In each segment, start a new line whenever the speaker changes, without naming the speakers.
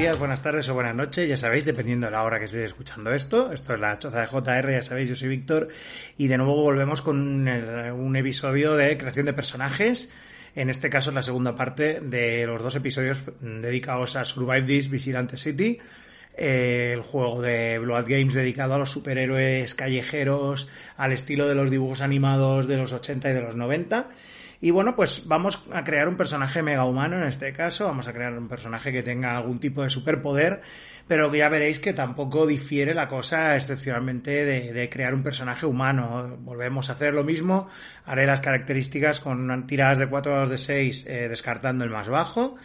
Días, buenas tardes o buenas noches, ya sabéis, dependiendo de la hora que estéis escuchando esto. Esto es la choza de JR, ya sabéis, yo soy Víctor y de nuevo volvemos con un episodio de creación de personajes. En este caso es la segunda parte de los dos episodios dedicados a Survive This Vigilante City, eh, el juego de Blood Games dedicado a los superhéroes callejeros, al estilo de los dibujos animados de los 80 y de los 90. Y bueno, pues vamos a crear un personaje mega humano en este caso, vamos a crear un personaje que tenga algún tipo de superpoder, pero ya veréis que tampoco difiere la cosa excepcionalmente de, crear un personaje humano. Volvemos a hacer lo mismo, haré las características con tiradas de 4 dados de 6 eh, descartando el más bajo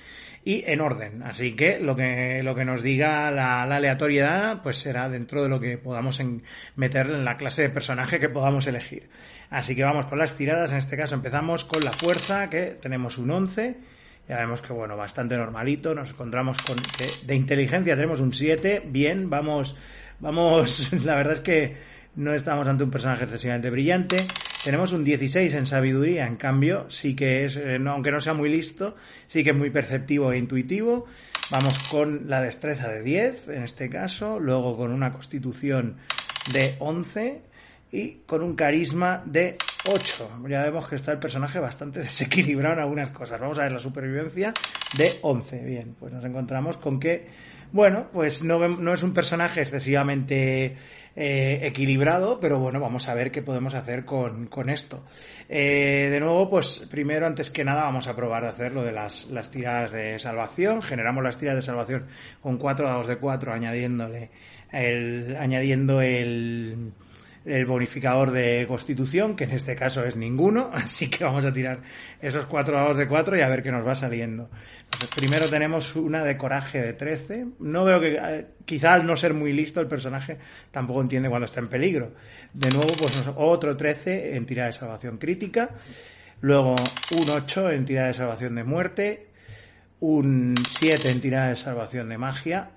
y en orden. Así que lo que, lo que nos diga la, la aleatoriedad, pues será dentro de lo que podamos en- meter en la clase de personaje que podamos elegir. Así que vamos con las tiradas. En este caso empezamos con la fuerza, que tenemos un 11. Ya vemos que, bueno, bastante normalito. Nos encontramos con de inteligencia tenemos un 7. Bien, vamos, vamos, la verdad es que no estamos ante un personaje excesivamente brillante. Tenemos un 16 en sabiduría, en cambio, sí que es, eh, aunque no sea muy listo, sí que es muy perceptivo e intuitivo. Vamos con la destreza de 10, en este caso, luego con una constitución de 11 y con un carisma de 8. Ya vemos que está el personaje bastante desequilibrado en algunas cosas. Vamos a ver la supervivencia de 11. Bien, pues nos encontramos con que, bueno, pues no, no es un personaje excesivamente eh, equilibrado, pero bueno, vamos a ver qué podemos hacer con, con esto. Eh, de nuevo, pues primero, antes que nada, vamos a probar de hacer lo de las, las tiradas de salvación. Generamos las tiradas de salvación con 4 dados de 4, añadiéndole el, añadiendo el, el bonificador de constitución, que en este caso es ninguno, así que vamos a tirar esos cuatro dados de cuatro y a ver qué nos va saliendo. Entonces, primero tenemos una de coraje de 13. No veo que, eh, quizá al no ser muy listo el personaje tampoco entiende cuando está en peligro. De nuevo, pues otro 13 en tirada de salvación crítica. Luego un 8 en tirada de salvación de muerte. Un 7 en tirada de salvación de magia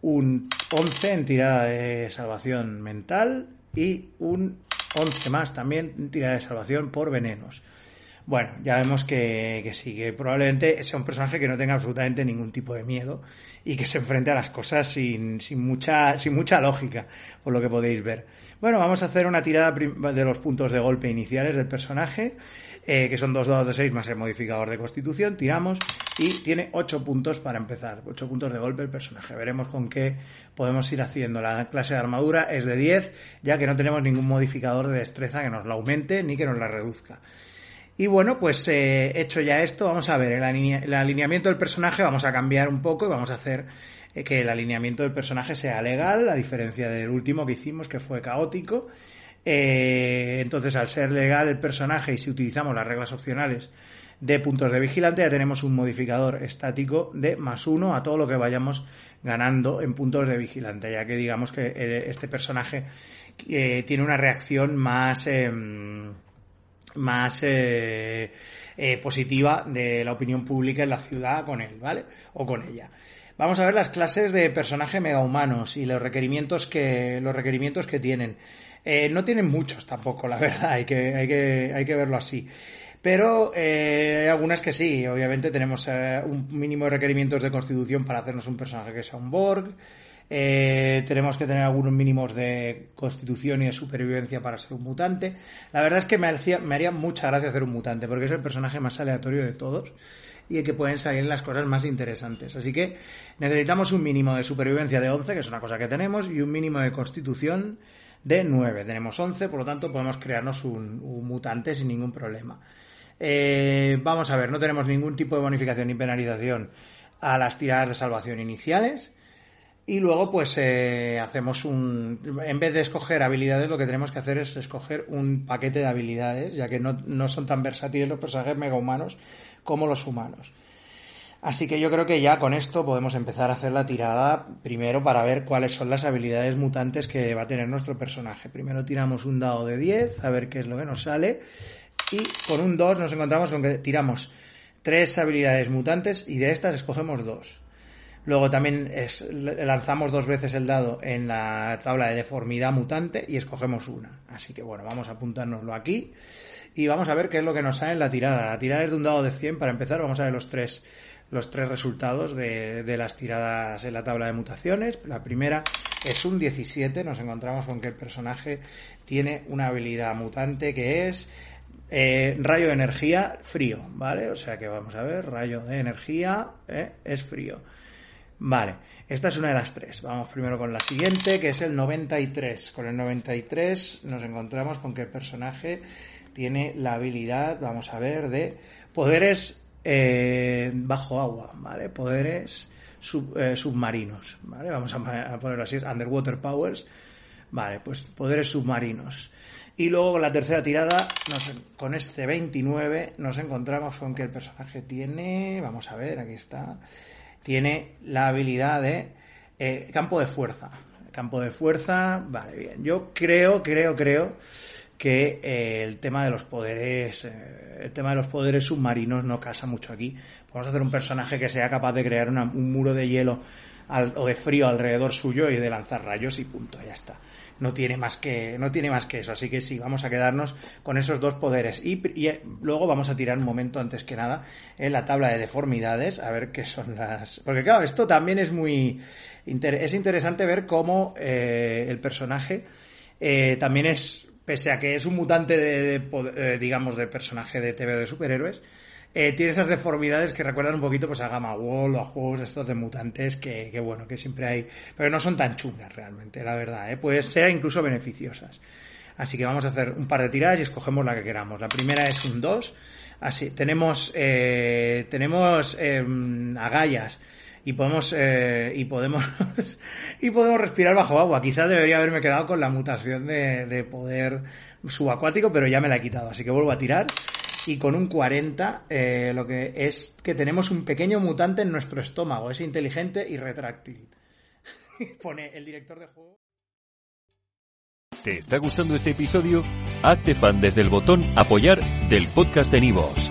un 11 en tirada de salvación mental y un 11 más también tirada de salvación por venenos. Bueno, ya vemos que, que sí, que probablemente sea un personaje que no tenga absolutamente ningún tipo de miedo y que se enfrente a las cosas sin, sin, mucha, sin mucha lógica, por lo que podéis ver. Bueno, vamos a hacer una tirada de los puntos de golpe iniciales del personaje, eh, que son dos dados de 6 más el modificador de constitución, tiramos y tiene 8 puntos para empezar, 8 puntos de golpe el personaje. Veremos con qué podemos ir haciendo. La clase de armadura es de 10, ya que no tenemos ningún modificador de destreza que nos la aumente ni que nos la reduzca. Y bueno, pues eh, hecho ya esto, vamos a ver el, alinea- el alineamiento del personaje, vamos a cambiar un poco y vamos a hacer eh, que el alineamiento del personaje sea legal, a diferencia del último que hicimos, que fue caótico. Eh, entonces, al ser legal el personaje y si utilizamos las reglas opcionales de puntos de vigilante, ya tenemos un modificador estático de más uno a todo lo que vayamos ganando en puntos de vigilante, ya que digamos que eh, este personaje eh, tiene una reacción más... más eh, eh, positiva de la opinión pública en la ciudad con él, ¿vale? O con ella. Vamos a ver las clases de personaje megahumanos y los requerimientos que los requerimientos que tienen. Eh, no tienen muchos tampoco, la verdad, hay que, hay que, hay que verlo así. Pero hay algunas que sí, obviamente tenemos un mínimo de requerimientos de constitución para hacernos un personaje que sea un Borg. Eh, tenemos que tener algunos mínimos de constitución y de supervivencia para ser un mutante. La verdad es que me, haría mucha gracia hacer un mutante, porque es el personaje más aleatorio de todos y que pueden salir las cosas más interesantes. Así que necesitamos un mínimo de supervivencia de 11, que es una cosa que tenemos, y un mínimo de constitución de 9. Tenemos 11, por lo tanto podemos crearnos un, un mutante sin ningún problema. Eh, vamos a ver, no tenemos ningún tipo de bonificación ni penalización a las tiradas de salvación iniciales. Y luego, pues eh, hacemos un. En vez de escoger habilidades, lo que tenemos que hacer es escoger un paquete de habilidades, ya que no, no son tan versátiles los personajes mega humanos como los humanos. Así que yo creo que ya con esto podemos empezar a hacer la tirada primero para ver cuáles son las habilidades mutantes que va a tener nuestro personaje. Primero tiramos un dado de 10, a ver qué es lo que nos sale. Y con un 2 nos encontramos con que tiramos tres habilidades mutantes y de estas escogemos dos. Luego también lanzamos dos veces el dado en la tabla de deformidad mutante y escogemos una. Así que bueno, vamos a apuntárnoslo aquí y vamos a ver qué es lo que nos sale en la tirada. La tirada es de un dado de 100 para empezar. Vamos a ver los tres, los tres resultados de, las tiradas en la tabla de mutaciones. La primera es un 17. Nos encontramos con que el personaje tiene una habilidad mutante que es eh, rayo de energía frío, ¿vale? O sea que vamos a ver, rayo de energía eh, es frío. Vale, esta es una de las tres. Vamos primero con la siguiente, que es el 93. Con el 93 nos encontramos con que el personaje tiene la habilidad, vamos a ver, de poderes eh, bajo agua, ¿vale? Poderes eh, submarinos, ¿vale? Vamos a, ponerlo así, underwater powers. Vale, pues poderes submarinos. Y luego con la tercera tirada, con este 29, nos encontramos con que el personaje tiene, vamos a ver, aquí está, tiene la habilidad de eh, campo de fuerza. Campo de fuerza, vale, bien. Yo creo, creo, creo que eh, el tema de los poderes, eh, el tema de los poderes submarinos no casa mucho aquí. A hacer un personaje que sea capaz de crear un muro de hielo o de frío alrededor suyo y de lanzar rayos y punto, ya está no tiene más que, no tiene más que eso. Así que sí, vamos a quedarnos con esos dos poderes. Y, eh, luego vamos a tirar un momento antes que nada en la tabla de deformidades, a ver qué son las. Porque claro, esto también es muy. es interesante ver cómo el personaje también es, pese a que es un mutante de, digamos, de personaje de TV de superhéroes, eh, tiene esas deformidades que recuerdan un poquito pues a Gamma Wall o a juegos estos de mutantes que, que, bueno, que siempre hay, pero no son tan chungas realmente, la verdad, ¿eh? pues ser incluso beneficiosas. Así que vamos a hacer un par de tiradas y escogemos la que queramos. La primera es un 2. Así, tenemos, eh, tenemos eh, agallas y podemos eh, y podemos y podemos respirar bajo agua. Quizás debería haberme quedado con la mutación de, de poder subacuático, pero ya me la he quitado. Así que vuelvo a tirar y con un 40 eh, lo que es que tenemos un pequeño mutante en nuestro estómago, es inteligente y retráctil. Pone el director de juego.
¿Te está gustando este episodio? Hazte fan desde el botón apoyar del podcast de Nivos.